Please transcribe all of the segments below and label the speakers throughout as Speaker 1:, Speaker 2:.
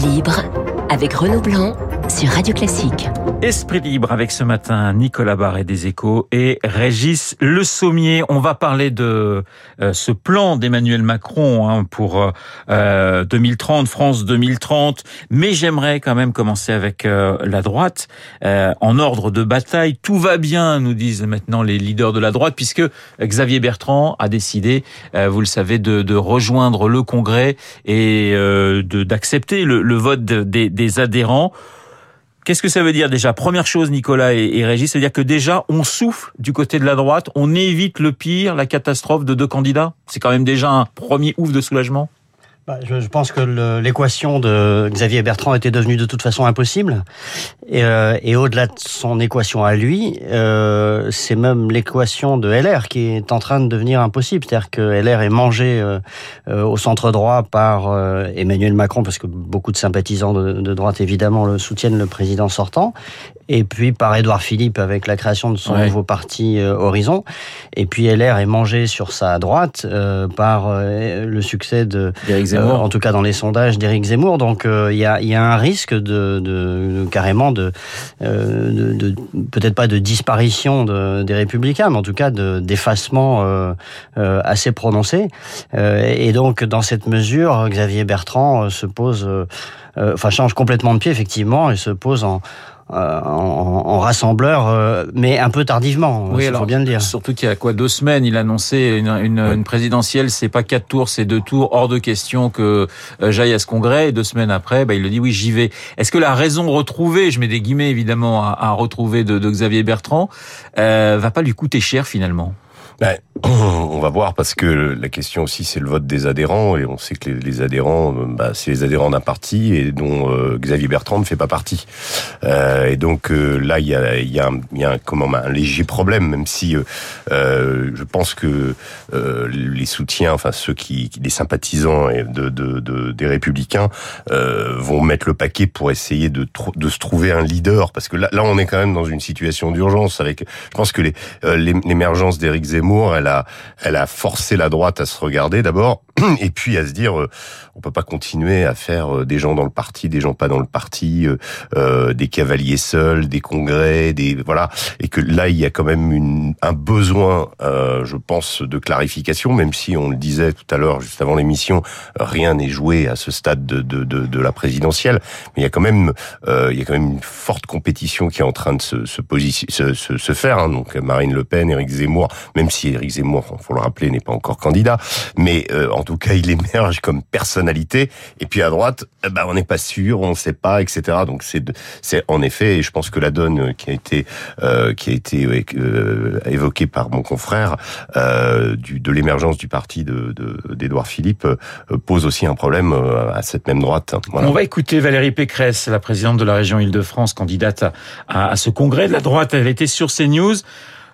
Speaker 1: libre avec Renaud Blanc Radio Classique.
Speaker 2: Esprit libre avec ce matin Nicolas Barret des Échos et Régis Le Sommier. On va parler de euh, ce plan d'Emmanuel Macron hein, pour euh, 2030, France 2030. Mais j'aimerais quand même commencer avec euh, la droite. Euh, en ordre de bataille, tout va bien, nous disent maintenant les leaders de la droite, puisque Xavier Bertrand a décidé, vous le savez, de, de, rejoindre le Congrès et d'accepter le, le, vote des, des adhérents. Qu'est-ce que ça veut dire déjà? Première chose, Nicolas et, Régis, c'est-à-dire que déjà, on souffle du côté de la droite, on évite le pire, la catastrophe de deux candidats? C'est quand même déjà un premier ouf de soulagement?
Speaker 3: Bah, je, pense que l'équation de Xavier Bertrand était devenue de toute façon impossible. Et, euh, au-delà de son équation à lui, euh, c'est même l'équation de LR qui est en train de devenir impossible. C'est-à-dire que LR est mangé euh, au centre droit par Emmanuel Macron, parce que beaucoup de sympathisants de, de, droite évidemment le soutiennent le président sortant, et puis par Édouard Philippe avec la création de son ouais. nouveau parti euh, Horizon. Et puis LR est mangé sur sa droite par le succès de euh, en tout cas dans les sondages d'Éric Zemmour. Donc il euh, y, a, y, a, un risque de, de, de carrément de, euh, de, de peut-être pas de disparition des Républicains, mais en tout cas d'effacement assez prononcé. et donc dans cette mesure, Xavier Bertrand se pose, enfin change complètement de pied effectivement et se pose en euh, en, en, rassembleur, euh, mais un peu tardivement,
Speaker 2: oui, il faut bien le dire. Surtout qu'il y a quoi deux semaines, il a annoncé une, une, oui. une présidentielle, c'est pas quatre tours, c'est deux tours, hors de question que euh, j'aille à ce congrès. Et deux semaines après, bah, il le dit oui, j'y vais. Est-ce que la raison retrouvée, je mets des guillemets évidemment à, à retrouver de, de, Xavier Bertrand, euh, va pas lui coûter cher finalement?
Speaker 4: Ben, on va voir parce que la question aussi c'est le vote des adhérents et on sait que les, les adhérents, bah, c'est les adhérents d'un parti et dont euh, Xavier Bertrand ne fait pas partie. Euh, et donc euh, là il y a, y a, un, y a comment, un léger problème, même si euh, euh, je pense que les soutiens, enfin ceux qui, les sympathisants de, de, de des républicains vont mettre le paquet pour essayer de, de se trouver un leader parce que là, là on est quand même dans une situation d'urgence avec. Je pense que l'émergence d'Éric Zemmour elle a, elle a forcé la droite à se regarder. D'abord, et puis à se dire, euh, on peut pas continuer à faire euh, des gens dans le parti, des gens pas dans le parti, euh, euh, des cavaliers seuls, des congrès, des voilà, et que là il y a quand même une, un besoin, euh, je pense, de clarification, même si on le disait tout à l'heure, juste avant l'émission, rien n'est joué à ce stade de, de, de, de, la présidentielle, mais il y a quand même, il y a quand même une forte compétition qui est en train de se, se, se, se, se faire. Hein, donc Marine Le Pen, Éric Zemmour, même si Éric Zemmour, faut le rappeler, n'est pas encore candidat, mais euh, en tout cas, il émerge comme personnalité. Et puis à droite, bah, on n'est pas sûr, on ne sait pas, etc. Donc c'est, en effet, et je pense que la donne qui a été, euh, qui a été euh, évoquée par mon confrère euh, du, de l'émergence du parti de, d'Édouard Philippe euh, pose aussi un problème euh, à cette même droite.
Speaker 2: Voilà. On va écouter Valérie Pécresse, la présidente de la région Île-de-France, candidate à, à ce congrès de la droite. Elle était sur CNews.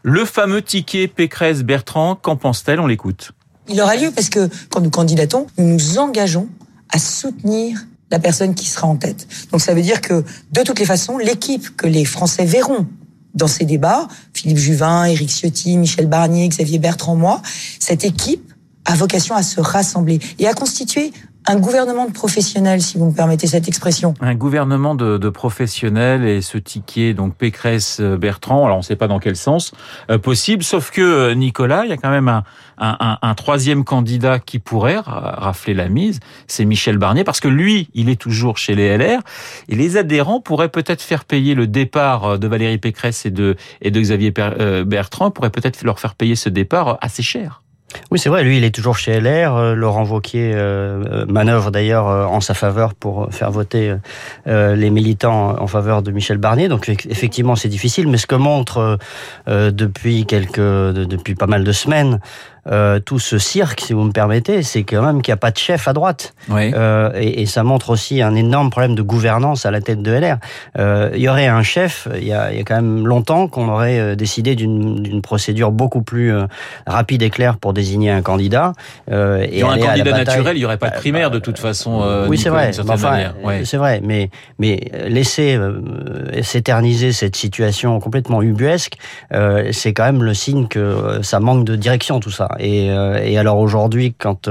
Speaker 2: Le fameux ticket Pécresse-Bertrand, qu'en pense-t-elle? On l'écoute.
Speaker 5: Il aura lieu parce que quand nous candidatons, nous nous engageons à soutenir la personne qui sera en tête. Donc ça veut dire que de toutes les façons, l'équipe que les Français verront dans ces débats, Philippe Juvin, Éric Ciotti, Michel Barnier, Xavier Bertrand, moi, cette équipe a vocation à se rassembler et à constituer un gouvernement de professionnels, si vous me permettez cette expression.
Speaker 2: Un gouvernement de, de professionnels et ce ticket, donc Pécresse Bertrand, alors on ne sait pas dans quel sens euh, possible, sauf que euh, Nicolas, il y a quand même un, un, un, un, troisième candidat qui pourrait rafler la mise, c'est Michel Barnier, parce que lui, il est toujours chez les LR, et les adhérents pourraient peut-être faire payer le départ euh, de Valérie Pécresse et de, et de Xavier Bertrand, pourrait peut-être leur faire payer ce départ assez cher.
Speaker 3: Oui, c'est vrai. Lui, il est toujours chez LR. Euh, Laurent Vauquier euh, manœuvre d'ailleurs euh, en sa faveur pour faire voter euh, les militants en faveur de Michel Barnier. Donc effectivement, c'est difficile. Mais ce que montre euh, depuis quelques, depuis pas mal de semaines, euh, tout ce cirque, si vous me permettez, c'est quand même qu'il n'y a pas de chef à droite.
Speaker 2: Oui.
Speaker 3: Euh, et, et, ça montre aussi un énorme problème de gouvernance à la tête de LR. Euh, il y aurait un chef, il y a, il y a quand même longtemps qu'on aurait décidé d'une procédure beaucoup plus rapide et claire pour désigner un candidat.
Speaker 2: Euh, et un candidat naturel, il n'y aurait pas de primaire de toute façon.
Speaker 3: Euh, oui, c'est vrai. Enfin, ouais. C'est vrai, mais, mais laisser euh, s'éterniser cette situation complètement ubuesque, c'est quand même le signe que ça manque de direction tout ça. Et, et alors aujourd'hui, quand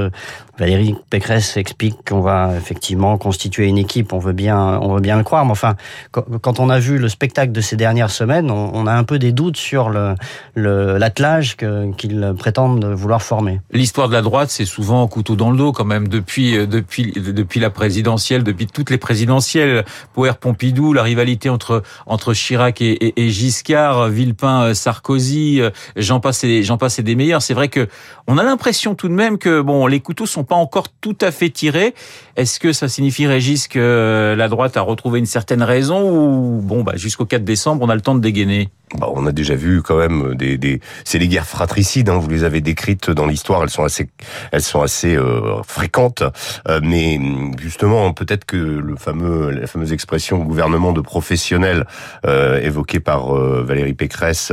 Speaker 3: Valérie Pécresse explique qu'on va effectivement constituer une équipe, on veut bien, on veut bien le croire. Mais enfin, quand on a vu le spectacle de ces dernières semaines, on, a un peu des doutes sur le l'attelage qu'ils prétendent vouloir former.
Speaker 2: L'histoire de la droite, c'est souvent couteau dans le dos quand même depuis euh, depuis depuis la présidentielle, depuis toutes les présidentielles. Poher Pompidou, la rivalité entre entre Chirac et, Giscard, Villepin, euh, Sarkozy, euh, j'en passe j'en passe des meilleurs. C'est vrai que on a l'impression tout de même que bon, les couteaux sont pas encore tout à fait tirés. Est-ce que ça signifie, Régis, que la droite a retrouvé une certaine raison ou bon, bah, jusqu'au 4 décembre, on a le temps de dégainer?
Speaker 4: Bah, on a déjà vu quand même des, des... c'est les guerres fratricides. Hein, vous les avez décrites dans l'histoire. Elles sont assez, elles sont assez euh, fréquentes. Euh, mais justement, peut-être que le fameux, la fameuse expression gouvernement de professionnels euh, évoquée par Valérie Pécresse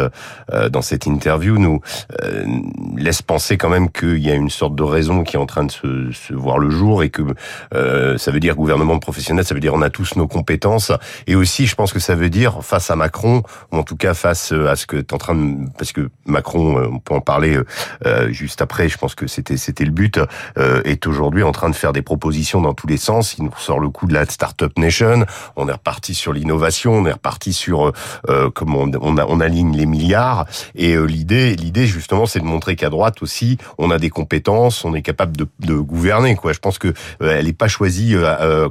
Speaker 4: dans cette interview nous laisse penser quand même qu'il y a une sorte de raison qui est en train de se, se voir le jour et que ça veut dire gouvernement de professionnels, ça veut dire on a tous nos compétences et aussi, je pense que ça veut dire face à Macron ou en tout cas face euh, à ce que tu es en train de... Parce que Macron, euh, on peut en parler euh, juste après, je pense que c'était c'était le but, est aujourd'hui en train de faire des propositions dans tous les sens. Il nous sort le coup de la Startup Nation, on est reparti sur l'innovation, on est reparti sur comment on, on, on, aligne les milliards. Et l'idée, l'idée justement, c'est de montrer qu'à droite aussi, on a des compétences, on est capable de, de gouverner. Quoi. Je pense que elle n'est pas choisie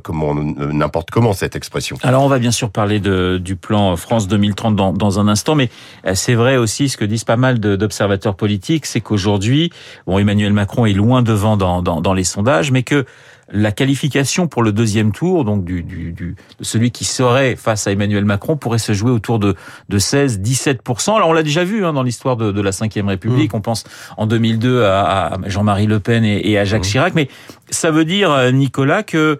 Speaker 4: comment n'importe comment cette expression.
Speaker 2: Alors on va bien sûr parler de, du plan France 2030 dans, dans un instant mais euh, c'est vrai aussi ce que disent pas mal d'observateurs politiques, c'est qu'aujourd'hui, bon, Emmanuel Macron est loin devant dans, dans, dans les sondages, mais que la qualification pour le deuxième tour, donc du, du, du, de celui qui serait face à Emmanuel Macron, pourrait se jouer autour de, de 16-17%. Alors on l'a déjà vu hein, dans l'histoire de, de, la Ve République, mmh. on pense en 2002 à, à Jean-Marie Le Pen et, et à Jacques mmh. Chirac, mais ça veut dire, euh, Nicolas, que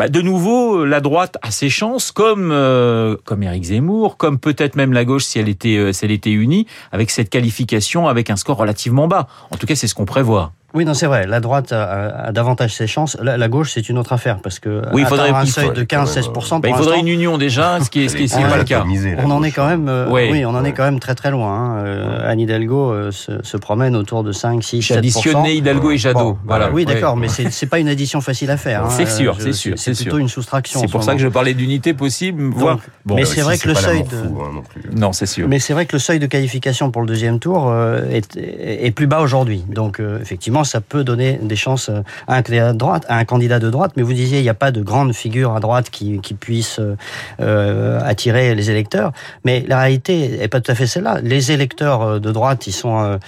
Speaker 2: bah, de nouveau, la droite a ses chances, comme euh, comme Éric Zemmour, comme peut-être même la gauche si elle était euh, si elle était unie, avec cette qualification, avec un score relativement bas. En tout cas, c'est ce qu'on prévoit.
Speaker 3: Oui, non, c'est vrai. La droite a, davantage ses chances. La, gauche, c'est une autre affaire parce que
Speaker 2: oui, il faudrait
Speaker 3: un seuil de 15-16%.
Speaker 2: Bah, il faudrait une union déjà, ce qui est ce qui est, pas le cas.
Speaker 3: On en est quand même, euh, oui, on en est quand même très très loin. Hein. Euh, Anne Hidalgo euh, se, se, promène autour de 5, 6, 7%.
Speaker 2: Additionner Hidalgo et Jadot. voilà.
Speaker 3: Oui, d'accord, mais c'est pas une addition facile à faire. Hein.
Speaker 2: C'est sûr, c'est sûr,
Speaker 3: c'est plutôt une soustraction.
Speaker 2: C'est pour ça que je parlais d'unité possible.
Speaker 3: bon, mais c'est vrai que le seuil de
Speaker 2: hein, non, c'est sûr.
Speaker 3: Mais c'est vrai que le seuil de qualification pour le deuxième tour est, est plus bas aujourd'hui. Donc effectivement, ça peut donner des chances euh, à un candidat de droite, à un candidat de droite. Mais vous disiez, il n'y a pas de grande figure à droite qui, puisse euh, euh, attirer les électeurs. Mais la réalité est pas tout à fait celle-là. Les électeurs de droite, ils sont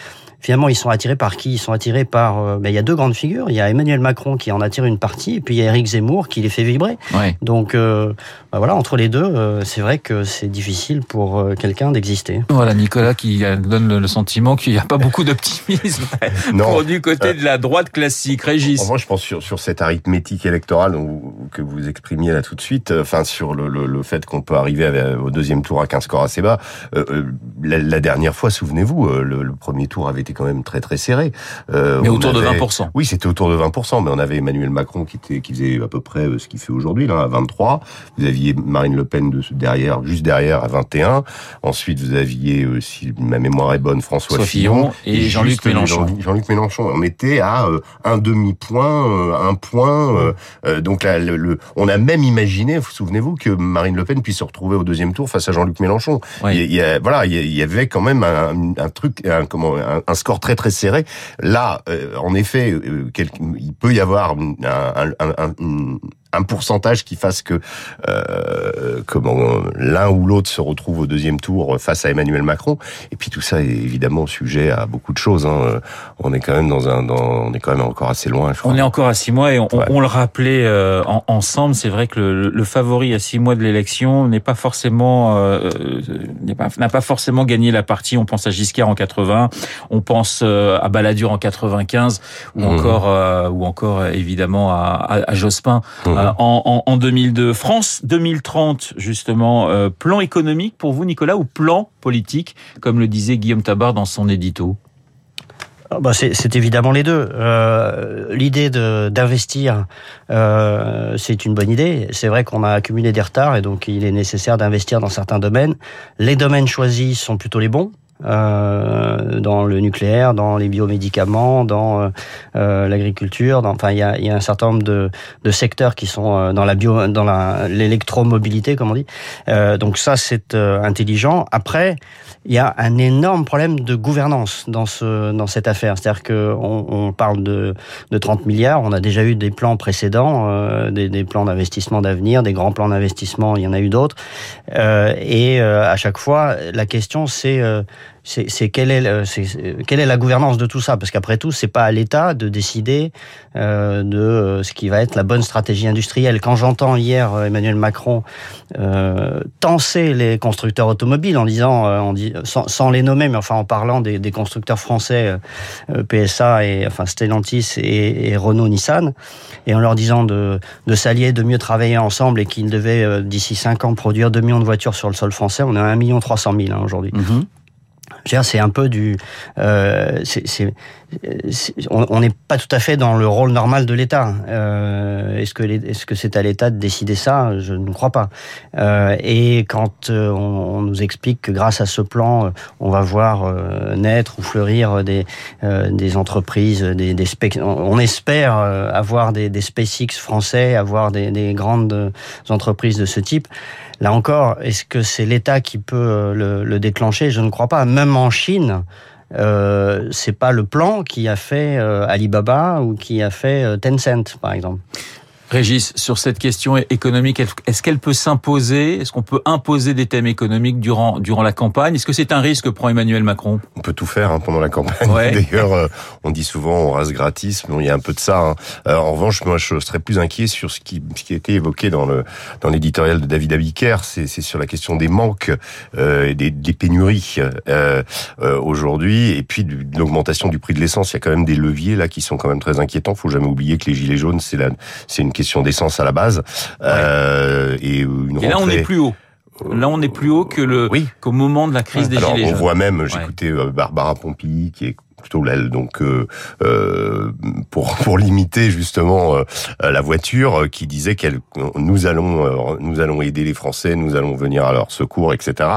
Speaker 3: finalement, ils sont attirés par qui? Ils sont attirés par. Euh, ben, il y a deux grandes figures. Il y a Emmanuel Macron qui en attire une partie, et puis il y a Éric Zemmour qui les fait vibrer.
Speaker 2: Ouais.
Speaker 3: Donc, euh, ben, voilà, entre les deux, euh, c'est vrai que c'est difficile pour euh, quelqu'un d'exister.
Speaker 2: Voilà, Nicolas qui donne le sentiment qu'il n'y a pas beaucoup d'optimisme du côté de la droite classique. Régis.
Speaker 4: En je pense sur, sur cette arithmétique électorale que vous exprimiez là tout de suite, enfin sur le, le, le fait qu'on peut arriver au deuxième tour avec un score assez bas. La, la, dernière fois, souvenez-vous, le, le premier tour avait été quand même très très serré.
Speaker 2: Euh, mais autour de 20%.
Speaker 4: Oui, c'était autour de 20%, mais on avait Emmanuel Macron qui, était, qui faisait à peu près euh, ce qu'il fait aujourd'hui, là, à 23. Vous aviez Marine Le Pen de, derrière, juste derrière, à 21. Ensuite, vous aviez, euh, si ma mémoire est bonne, François Fillon,
Speaker 2: et, Jean-Luc Mélenchon.
Speaker 4: Jean-Luc Mélenchon. On était à un demi-point, un point. donc là, le, on a même imaginé, vous souvenez-vous, que Marine Le Pen puisse se retrouver au deuxième tour face à Jean-Luc Mélenchon. Il, y a, voilà, il y avait quand même un, un truc, un, comment, un, un score très très serré. Là, euh, en effet, euh, il peut y avoir un, un pourcentage qui fasse que euh, comment l'un ou l'autre se retrouve au deuxième tour face à Emmanuel Macron. Et puis tout ça est évidemment sujet à beaucoup de choses. Hein. On est quand même dans un, dans, on est quand même encore assez loin. Je crois.
Speaker 2: On est encore à six mois et on, on le rappelait euh, en, ensemble. C'est vrai que le, le, favori à six mois de l'élection n'est pas forcément euh, n'a pas, forcément gagné la partie. On pense à Giscard en 80, on pense euh, à Balladur en 95 ou mmh. encore euh, ou encore évidemment à, à, à Jospin. Mmh. Euh, en, en, 2002. France 2030, justement, euh, plan économique pour vous, Nicolas, ou plan politique, comme le disait Guillaume Tabar dans son édito?
Speaker 3: Ah, bah c'est évidemment les deux. Euh, L'idée d'investir, c'est une bonne idée. C'est vrai qu'on a accumulé des retards et donc il est nécessaire d'investir dans certains domaines. Les domaines choisis sont plutôt les bons. Euh, dans le nucléaire, dans les biomédicaments, dans euh, l'agriculture. Enfin, il y a, y a, un certain nombre de, de secteurs qui sont dans la bio, dans l'électromobilité, comme on dit. donc ça, c'est intelligent. Après, il y a un énorme problème de gouvernance dans ce dans cette affaire. C'est-à-dire que on, parle de, de 30 milliards. On a déjà eu des plans précédents, euh, des, des, plans d'investissement d'avenir, des grands plans d'investissement. Il y en a eu d'autres. Euh, et à chaque fois, la question c'est c'est quelle est, quelle est la gouvernance de tout ça? Parce qu'après tout, c'est pas à l'État de décider euh, de euh, ce qui va être la bonne stratégie industrielle. Quand j'entends hier euh, Emmanuel Macron euh, tenser les constructeurs automobiles en disant, euh, sans, les nommer, mais enfin en parlant des, constructeurs français PSA et enfin Stellantis et, et, Renault Nissan, et en leur disant de, s'allier, de mieux travailler ensemble et qu'ils devaient d'ici 5 ans produire 2 millions de voitures sur le sol français, on est à 1 million 300 000 hein, aujourd'hui. Mm-hmm c'est un peu du. Euh, on n'est pas tout à fait dans le rôle normal de l'État. Euh, est-ce que c'est à l'État de décider ça? Je ne crois pas. Euh, et quand on, nous explique que grâce à ce plan, on va voir naître ou fleurir des entreprises, des, on espère avoir des, SpaceX français, avoir des, des grandes entreprises de ce type. Là encore, est-ce que c'est l'État qui peut le, le, déclencher? Je ne crois pas. Même en Chine, euh, c'est pas le plan qui a fait euh, Alibaba ou qui a fait euh, Tencent, par exemple.
Speaker 2: Régis, sur cette question économique, est-ce qu'elle peut s'imposer? Est-ce qu'on peut imposer des thèmes économiques durant durant la campagne? Est-ce que c'est un risque que prend Emmanuel Macron?
Speaker 4: On peut tout faire hein, pendant la campagne. D'ailleurs, euh, on dit souvent on rase gratis, mais il y a un peu de ça. Hein. Euh, en revanche, moi, je serais plus inquiet sur ce qui, ce qui a été évoqué dans le dans l'éditorial de David Abiker, c'est sur la question des manques euh, et des, des pénuries euh, aujourd'hui, et puis de l'augmentation du prix de l'essence. Il y a quand même des leviers là qui sont quand même très inquiétants. Faut jamais oublier que les gilets jaunes, c'est la c'est une question d'essence à la base. Euh, et, une
Speaker 2: et là, on est plus haut. Là, on est plus haut que le oui. qu'au moment de la crise des
Speaker 4: Alors,
Speaker 2: gilets
Speaker 4: jaunes.
Speaker 2: On
Speaker 4: voit même, j'écoutais euh, Barbara Pompili, qui est plutôt l'aile. Donc euh, euh, pour pour limiter justement euh, la voiture, qui disait qu'elle nous allons euh, nous allons aider les Français, nous allons venir à leur secours, etc.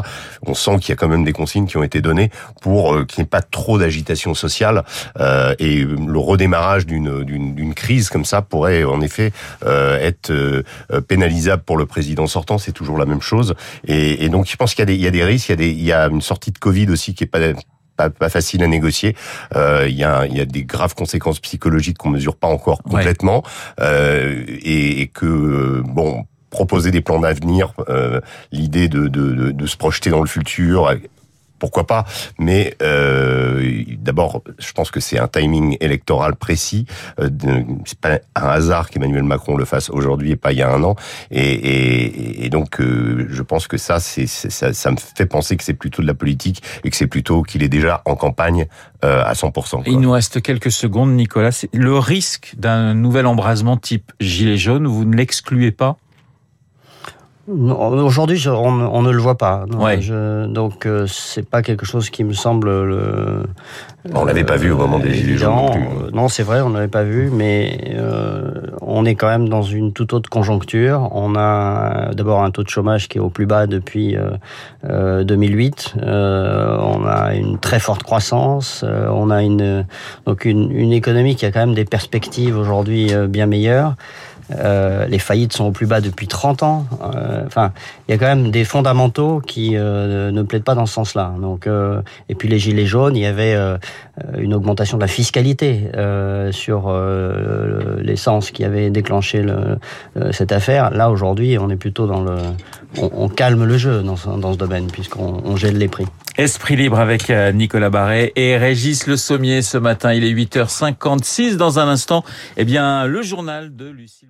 Speaker 4: On sent qu'il y a quand même des consignes qui ont été données pour euh, qu'il n'y ait pas trop d'agitation sociale euh, et le redémarrage d'une d'une crise comme ça pourrait en effet être pénalisable pour le président sortant. C'est toujours la même chose. Et, et donc je pense qu'il y a des il y a des risques, il y a des il y a une sortie de Covid aussi qui est pas pas, pas, facile à négocier. Euh, il y, a, y, a, des graves conséquences psychologiques qu'on mesure pas encore complètement ouais. euh, et, et, que bon proposer des plans d'avenir, euh, l'idée de, de, de, de, se projeter dans le futur pourquoi pas Mais euh, d'abord, je pense que c'est un timing électoral précis. Euh, c'est pas un hasard qu'Emmanuel Macron le fasse aujourd'hui et pas il y a un an. Et, donc, euh, je pense que ça, ça, me fait penser que c'est plutôt de la politique et que c'est plutôt qu'il est déjà en campagne à 100%. Quoi.
Speaker 2: Il nous reste quelques secondes, Nicolas. Le risque d'un nouvel embrasement type gilet jaune, vous ne l'excluez pas?
Speaker 3: Aujourd'hui, on, on, ne le voit pas. Ouais. Je, donc, euh, c'est pas quelque chose qui me semble. Le,
Speaker 4: on l'avait pas vu au moment des Gilets jaunes. Non,
Speaker 3: euh, non c'est vrai, on l'avait pas vu, mais euh, on est quand même dans une toute autre conjoncture. On a d'abord un taux de chômage qui est au plus bas depuis 2008. Euh, on a une très forte croissance. on a une donc une, une, économie qui a quand même des perspectives aujourd'hui bien meilleures. Euh, les faillites sont au plus bas depuis 30 ans. Euh, enfin, il y a quand même des fondamentaux qui euh, ne plaident pas dans ce sens-là. Donc, euh, et puis les gilets jaunes, il y avait une augmentation de la fiscalité sur l'essence qui avait déclenché le, cette affaire. Là, aujourd'hui, on est plutôt dans le, on, on calme le jeu dans ce, dans ce domaine puisqu'on on gèle les prix.
Speaker 2: Esprit libre avec Nicolas Barret et Régis Le Sommier ce matin. Il est 8h56. Dans un instant, eh bien, le journal de Lucille